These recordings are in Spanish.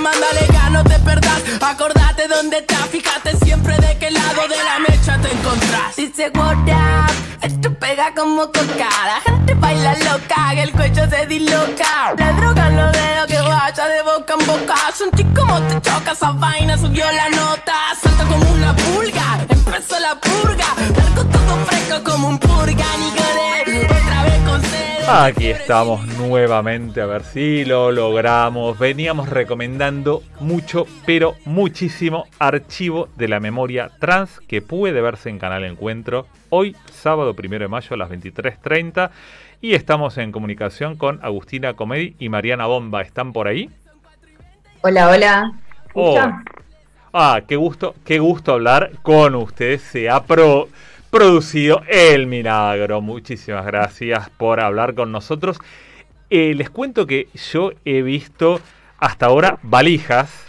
mándale no te perdás. Acordate dónde estás, fíjate siempre de qué lado de la mecha te encontrás. Dice what up, esto pega como coca. La gente baila loca, que el cuello se disloca. La droga no dejo que vaya de boca en boca. Sentí como te choca esa vaina, subió la nota. Aquí estamos nuevamente, a ver si lo logramos. Veníamos recomendando mucho, pero muchísimo archivo de la memoria trans que puede verse en Canal Encuentro hoy, sábado 1 de mayo a las 23.30. Y estamos en comunicación con Agustina Comedi y Mariana Bomba. ¿Están por ahí? Hola, hola. Oh. Ah, qué gusto, qué gusto hablar con ustedes. Se ha pro producido El Milagro. Muchísimas gracias por hablar con nosotros. Eh, les cuento que yo he visto hasta ahora valijas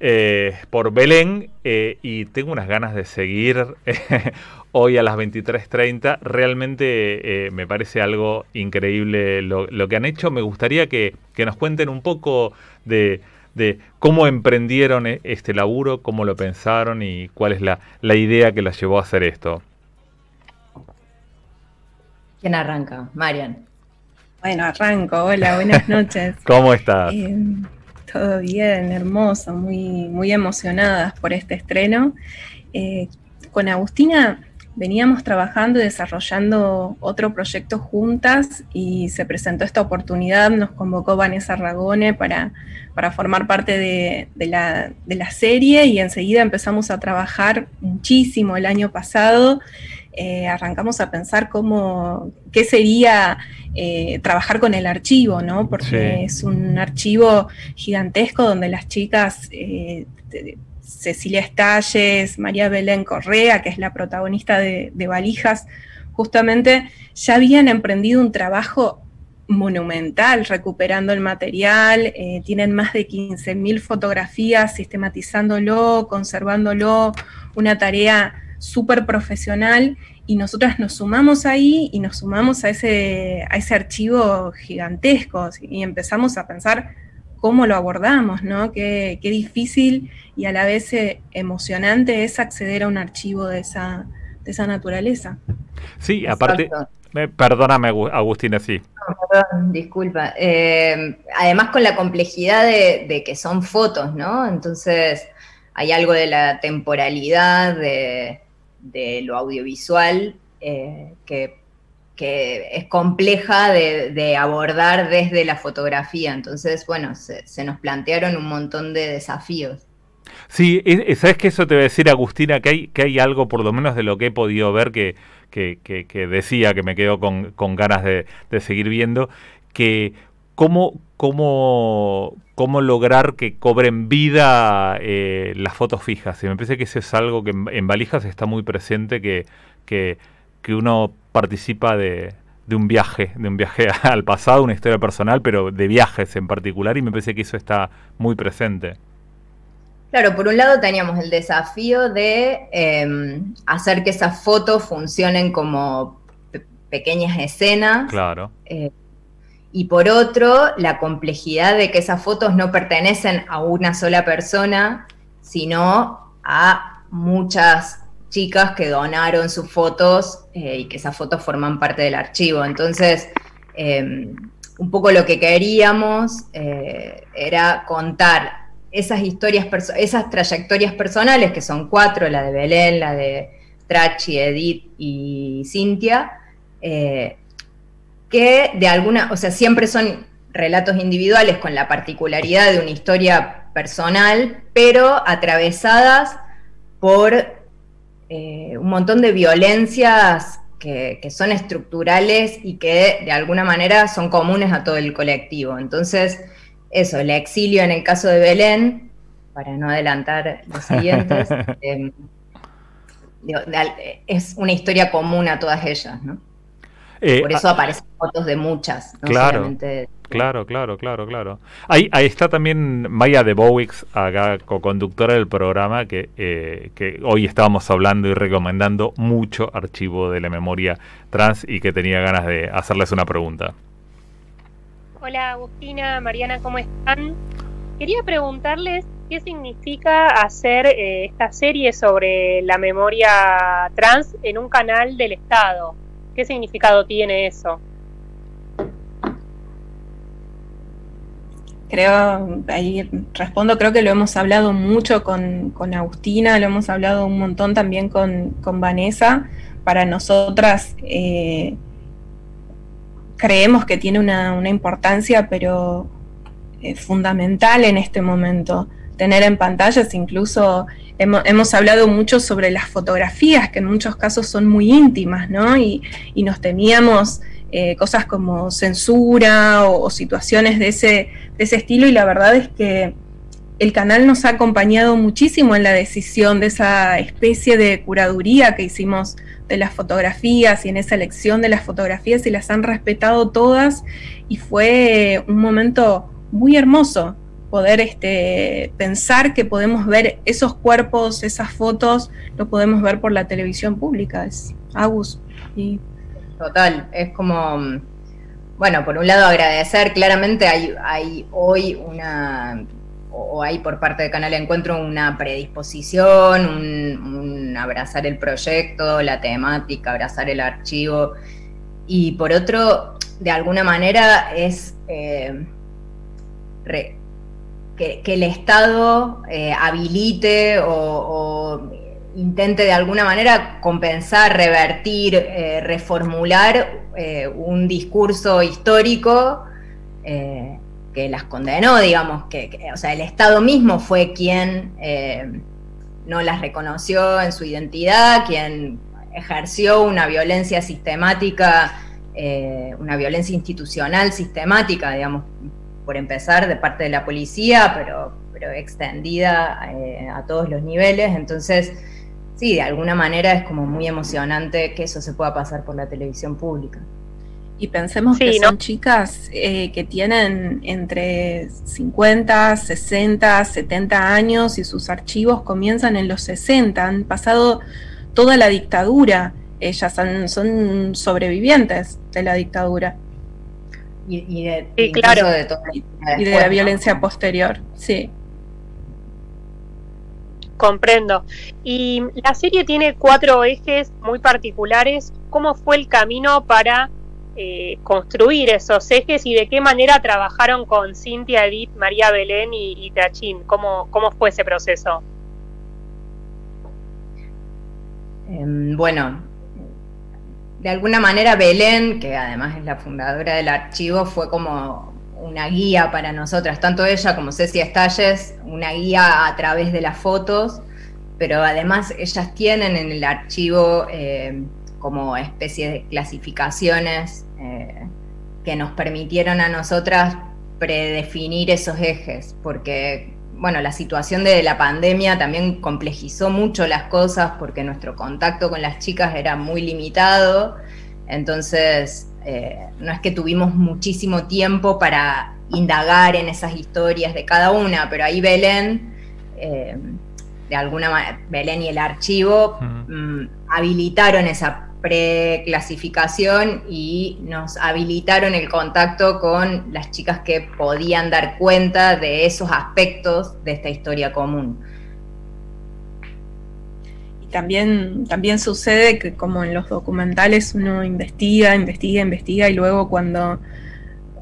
eh, por Belén eh, y tengo unas ganas de seguir hoy a las 23.30. Realmente me parece algo increíble lo, que han hecho. Me gustaría que, nos cuenten un poco de, cómo emprendieron este laburo, cómo lo pensaron y cuál es la, la idea que las llevó a hacer esto. ¿Quién arranca? Marian. Bueno, arranco. Hola, buenas noches. ¿Cómo estás? Eh, todo bien, hermoso, muy, muy emocionadas por este estreno. Eh, con Agustina veníamos trabajando y desarrollando otro proyecto juntas y se presentó esta oportunidad, nos convocó Vanessa Ragone para, para formar parte de, la, de la serie y enseguida empezamos a trabajar muchísimo el año pasado eh, arrancamos a pensar cómo, qué sería eh, trabajar con el archivo, ¿no? Porque es un archivo gigantesco donde las chicas, eh, Cecilia Estalles, María Belén Correa, que es la protagonista de, Valijas, justamente ya habían emprendido un trabajo monumental recuperando el material, tienen más de 15.000 fotografías sistematizándolo, conservándolo, una tarea súper profesional y nosotras nos sumamos ahí y nos sumamos a ese, a ese archivo gigantesco y empezamos a pensar cómo lo abordamos, ¿no? Qué, difícil y a la vez eh, emocionante es acceder a un archivo de esa, de esa naturaleza. Sí, aparte, perdóname Agustina, sí. perdón, disculpa. Eh, además con la complejidad de, de que son fotos, ¿no? Entonces hay algo de la temporalidad, de, de lo audiovisual eh, que, es compleja de, abordar desde la fotografía. Entonces, bueno, se, nos plantearon un montón de desafíos. Sí, sabes que eso te voy a decir, Agustina, que hay, que hay algo, por lo menos de lo que he podido ver, que, que, decía que me quedo con, ganas de, de seguir viendo, que cómo, cómo, cómo lograr que cobren vida eh, las fotos fijas. Y me parece que eso es algo que en, valijas está muy presente, que, que, uno participa de, de, un viaje, de un viaje al pasado, una historia personal, pero de viajes en particular, y me parece que eso está muy presente. Claro, por un lado teníamos el desafío de em, hacer que esas fotos funcionen como pequeñas escenas. Claro. Eh, y por otro, la complejidad de que esas fotos no pertenecen a una sola persona, sino a muchas chicas que donaron sus fotos eh, y que esas fotos forman parte del archivo. Entonces, em, un poco lo que queríamos eh, era contar esas historias, esas trayectorias personales, que son cuatro, la de Belén, la de Trachi, Edith y Cintia, eh, que de alguna, o sea, siempre son relatos individuales con la particularidad de una historia personal, pero atravesadas por eh, un montón de violencias que, son estructurales y que de alguna manera son comunes a todo el colectivo. Entonces, eso, el exilio en el caso de Belén, para no adelantar los siguientes, em, es una historia común a todas ellas, ¿no? Eh, Por eso aparecen fotos de muchas, claro, Claro, claro, claro, claro. Ahí, ahí está también Maya de Bowix, acá co-conductora del programa, que, eh, que hoy estábamos hablando y recomendando mucho archivo de la memoria trans y que tenía ganas de hacerles una pregunta. Hola Agustina, Mariana, ¿cómo están? quería preguntarles qué significa hacer eh, esta serie sobre la memoria trans en un canal del Estado. ¿Qué significado tiene eso? Creo, ahí respondo, creo que lo hemos hablado mucho con, Agustina, lo hemos hablado un montón también con, Vanessa. Para nosotras eh, creemos que tiene una, importancia, pero eh, fundamental en este momento. Tener en pantallas, incluso hemos, hablado mucho sobre las fotografías, que en muchos casos son muy íntimas, ¿no? Y, nos temíamos eh, cosas como censura o, situaciones de ese, de ese estilo, y la verdad es que el canal nos ha acompañado muchísimo en la decisión de esa especie de curaduría que hicimos de las fotografías y en esa elección de las fotografías y las han respetado todas y fue un momento muy hermoso poder este, pensar que podemos ver esos cuerpos, esas fotos, lo podemos ver por la televisión pública. Es Agus. Total, es como, bueno, por un lado agradecer, claramente hay, hay hoy una o hay por parte de Canal Encuentro una predisposición, un, abrazar el proyecto, la temática, abrazar el archivo. Y por otro, de alguna manera es eh, que, el Estado eh, habilite o, intente de alguna manera compensar, revertir, eh, reformular un discurso histórico que las condenó, digamos, que, o sea, el Estado mismo fue quien eh, no las reconoció en su identidad, quien ejerció una violencia sistemática, eh, una violencia institucional sistemática, digamos, por empezar, de parte de la policía, pero, pero extendida eh, a todos los niveles. Entonces, sí, de alguna manera es como muy emocionante que eso se pueda pasar por la televisión pública. Y pensemos que son chicas eh, que tienen entre 50, 60, 70 años y sus archivos comienzan en los 60, han pasado toda la dictadura, ellas son, sobrevivientes de la dictadura. Y, de, claro. y de la violencia posterior, sí. Comprendo. Y la serie tiene cuatro ejes muy particulares. ¿Cómo fue el camino para eh, construir esos ejes y de qué manera trabajaron con Cintia, Edith, María Belén y, y Tachín. ¿Cómo, ¿Cómo fue ese proceso? Em, bueno, de alguna manera Belén, que además es la fundadora del archivo, fue como una guía para nosotras, tanto ella como Ceci Estalles, una guía a través de las fotos, pero además ellas tienen en el archivo eh, como especie de clasificaciones eh, que nos permitieron a nosotras predefinir esos ejes, porque bueno, la situación de la pandemia también complejizó mucho las cosas porque nuestro contacto con las chicas era muy limitado, entonces eh, no es que tuvimos muchísimo tiempo para indagar en esas historias de cada una, pero ahí Belén, eh, de alguna manera, Belén y el archivo mm, habilitaron esa preclasificación y nos habilitaron el contacto con las chicas que podían dar cuenta de esos aspectos de esta historia común. Y también, también sucede que como en los documentales uno investiga, investiga, investiga y luego cuando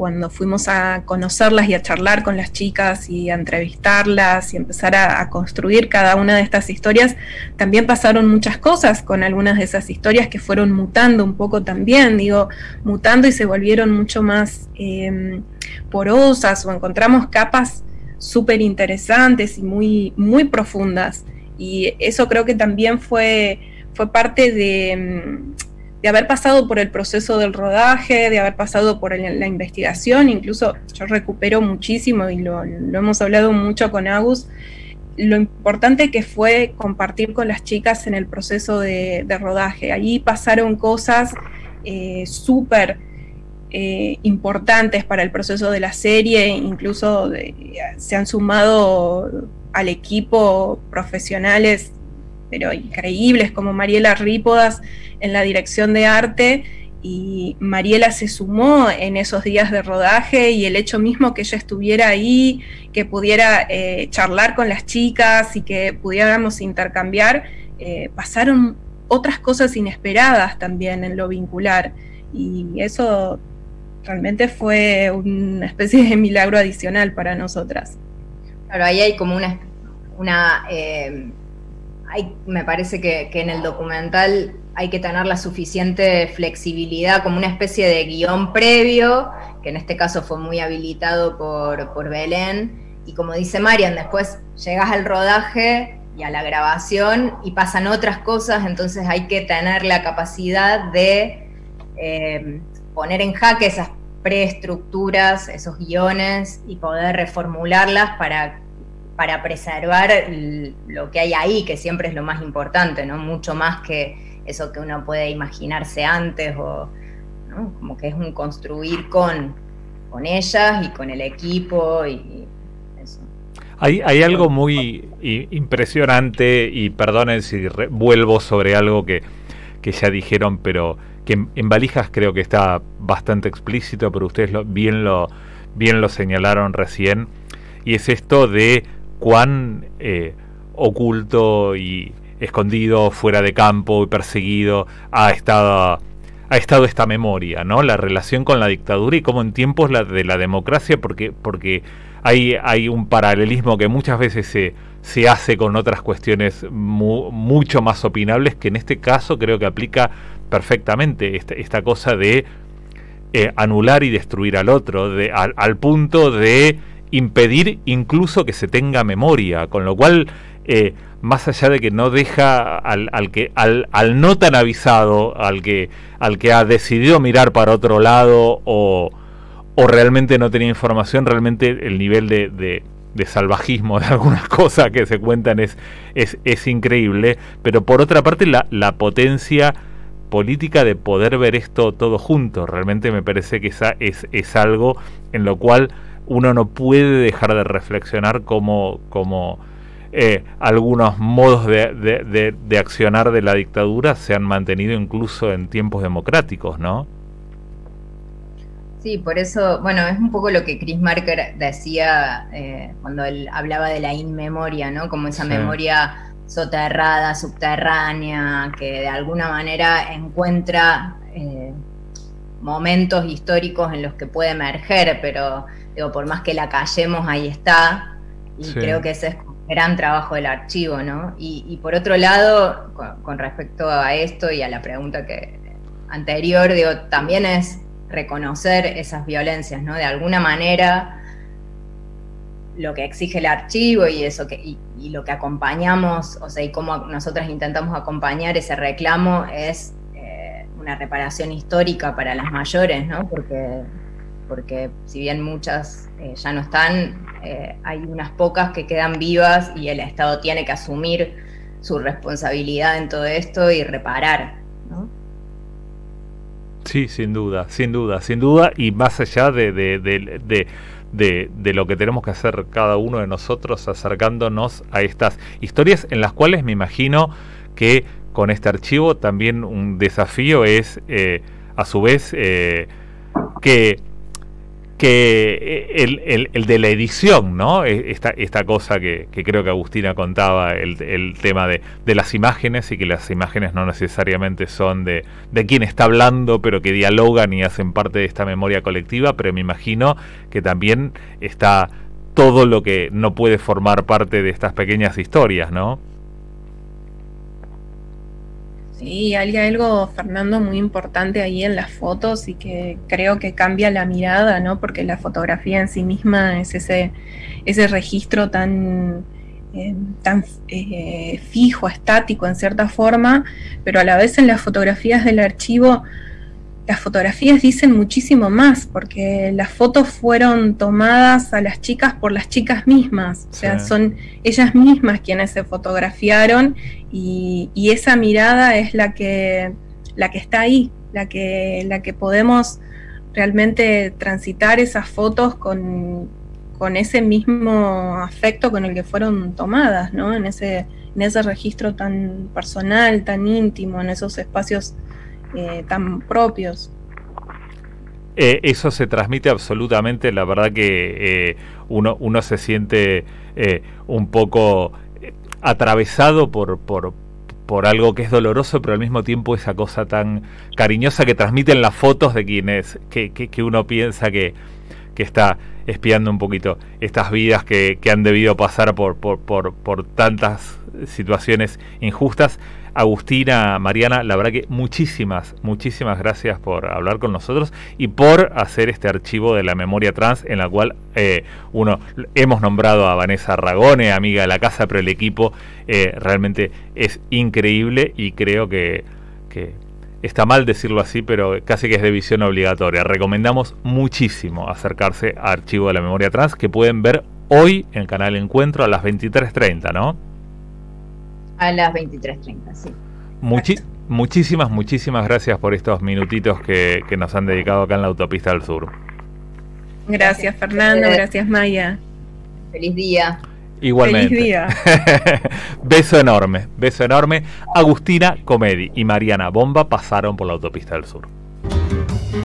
cuando fuimos a conocerlas y a charlar con las chicas y a entrevistarlas y empezar a, construir cada una de estas historias, también pasaron muchas cosas con algunas de esas historias que fueron mutando un poco también, digo, mutando y se volvieron mucho más em, porosas o encontramos capas súper interesantes y muy, muy profundas. Y eso creo que también fue, fue parte de em, de haber pasado por el proceso del rodaje, de haber pasado por la investigación, incluso yo recupero muchísimo y lo, hemos hablado mucho con Agus, lo importante que fue compartir con las chicas en el proceso de, rodaje. Allí pasaron cosas eh, súper eh, importantes para el proceso de la serie, incluso se han sumado al equipo profesionales pero increíbles como Mariela Rípodas en la dirección de arte y Mariela se sumó en esos días de rodaje y el hecho mismo que ella estuviera ahí, que pudiera eh, charlar con las chicas y que pudiéramos intercambiar, eh, pasaron otras cosas inesperadas también en lo vincular y eso realmente fue una especie de milagro adicional para nosotras. Claro, ahí hay como una, eh, me parece que, en el documental hay que tener la suficiente flexibilidad como una especie de guion previo, que en este caso fue muy habilitado por, por Belén. Y como dice Marian, después llegas al rodaje y a la grabación y pasan otras cosas, entonces hay que tener la capacidad de eh, poner en jaque esas preestructuras, esos guiones y poder reformularlas para, para preservar lo que hay ahí, que siempre es lo más importante, ¿no? Mucho más que eso que uno puede imaginarse antes o como que es un construir con, con ellas y con el equipo y, eso. Hay, hay algo muy impresionante y perdonen si vuelvo sobre algo que, que ya dijeron, pero que en, valijas creo que está bastante explícito, pero ustedes lo, bien, lo, bien lo señalaron recién, y es esto de cuán eh, oculto y escondido, fuera de campo y perseguido, ha estado, ha estado esta memoria, ¿no? La relación con la dictadura y cómo en tiempos de la democracia, porque, porque hay, hay un paralelismo que muchas veces se, se hace con otras cuestiones mucho más opinables, que en este caso creo que aplica perfectamente esta, esta cosa de eh, anular y destruir al otro, de, al punto de impedir incluso que se tenga memoria, con lo cual eh, más allá de que no deja al, que al, al, no tan avisado, al que al que ha decidido mirar para otro lado o, o realmente no tenía información, realmente el nivel de, de, salvajismo de algunas cosas que se cuentan es, es, es increíble, pero por otra parte la, la, potencia política de poder ver esto todo junto, realmente me parece que esa es, es algo en lo cual uno no puede dejar de reflexionar como, como eh, algunos modos de, de, accionar de la dictadura se han mantenido incluso en tiempos democráticos, ¿no? Sí, por eso, bueno, es un poco lo que Chris Marker decía eh, cuando él hablaba de la inmemoria, ¿no? Como esa memoria soterrada, subterránea, que de alguna manera encuentra eh, momentos históricos en los que puede emerger, pero digo, por más que la callemos, ahí está. Y creo que ese es gran trabajo del archivo, ¿no? Y, por otro lado, con, respecto a esto y a la pregunta que anterior, digo, también es reconocer esas violencias, ¿no? De alguna manera lo que exige el archivo y eso que y, lo que acompañamos, o sea, y cómo nosotras intentamos acompañar ese reclamo es eh, una reparación histórica para las mayores, ¿no? Porque porque si bien muchas eh, ya no están, eh, hay unas pocas que quedan vivas y el Estado tiene que asumir su responsabilidad en todo esto y reparar. ¿no? Sí, sin duda, sin duda, sin duda, y más allá de, de, de, de, lo que tenemos que hacer cada uno de nosotros acercándonos a estas historias en las cuales me imagino que con este archivo también un desafío es, eh, a su vez, que que eh, el, el, de la edición, ¿no? E, esta, esta cosa que, creo que Agustina contaba, el, tema de, de, las imágenes y que las imágenes no necesariamente son de, de quien está hablando, pero que dialogan y hacen parte de esta memoria colectiva, pero me imagino que también está todo lo que no puede formar parte de estas pequeñas historias, ¿no? Sí, hay algo, Fernando, muy importante ahí en las fotos y que creo que cambia la mirada, ¿no? Porque la fotografía en sí misma es ese, ese registro tan, eh, tan eh, fijo, estático en cierta forma, pero a la vez en las fotografías del archivo las fotografías dicen muchísimo más, porque las fotos fueron tomadas a las chicas por las chicas mismas, o sea, son ellas mismas quienes se fotografiaron y, esa mirada es la que, la que está ahí, la que, la que podemos realmente transitar esas fotos con, con ese mismo afecto con el que fueron tomadas, ¿no? En ese, en ese registro tan personal, tan íntimo, en esos espacios eh, tan propios. Eh, eso se transmite absolutamente, la verdad que eh, uno, uno se siente un poco atravesado por, por, por algo que es doloroso, pero al mismo tiempo esa cosa tan cariñosa que transmiten las fotos de quienes, que, que, uno piensa que, que, está espiando un poquito estas vidas que, que han debido pasar por, por, por, por tantas situaciones injustas. Agustina, Mariana, la verdad que muchísimas, muchísimas gracias por hablar con nosotros y por hacer este archivo de la memoria trans en la cual eh, uno hemos nombrado a Vanessa Ragone, amiga de la casa, pero el equipo eh, realmente es increíble y creo que, que está mal decirlo así, pero casi que es de visión obligatoria. Recomendamos muchísimo acercarse a Archivo de la Memoria Trans que pueden ver hoy en el canal Encuentro a las 23.30, ¿no? A las 23.30, sí. muchísimas, muchísimas gracias por estos minutitos que, nos han dedicado acá en la autopista del sur. Gracias, Fernando, gracias Maya. Feliz día. Igualmente. Feliz día. beso enorme, beso enorme. Agustina Comedi y Mariana Bomba pasaron por la autopista del sur.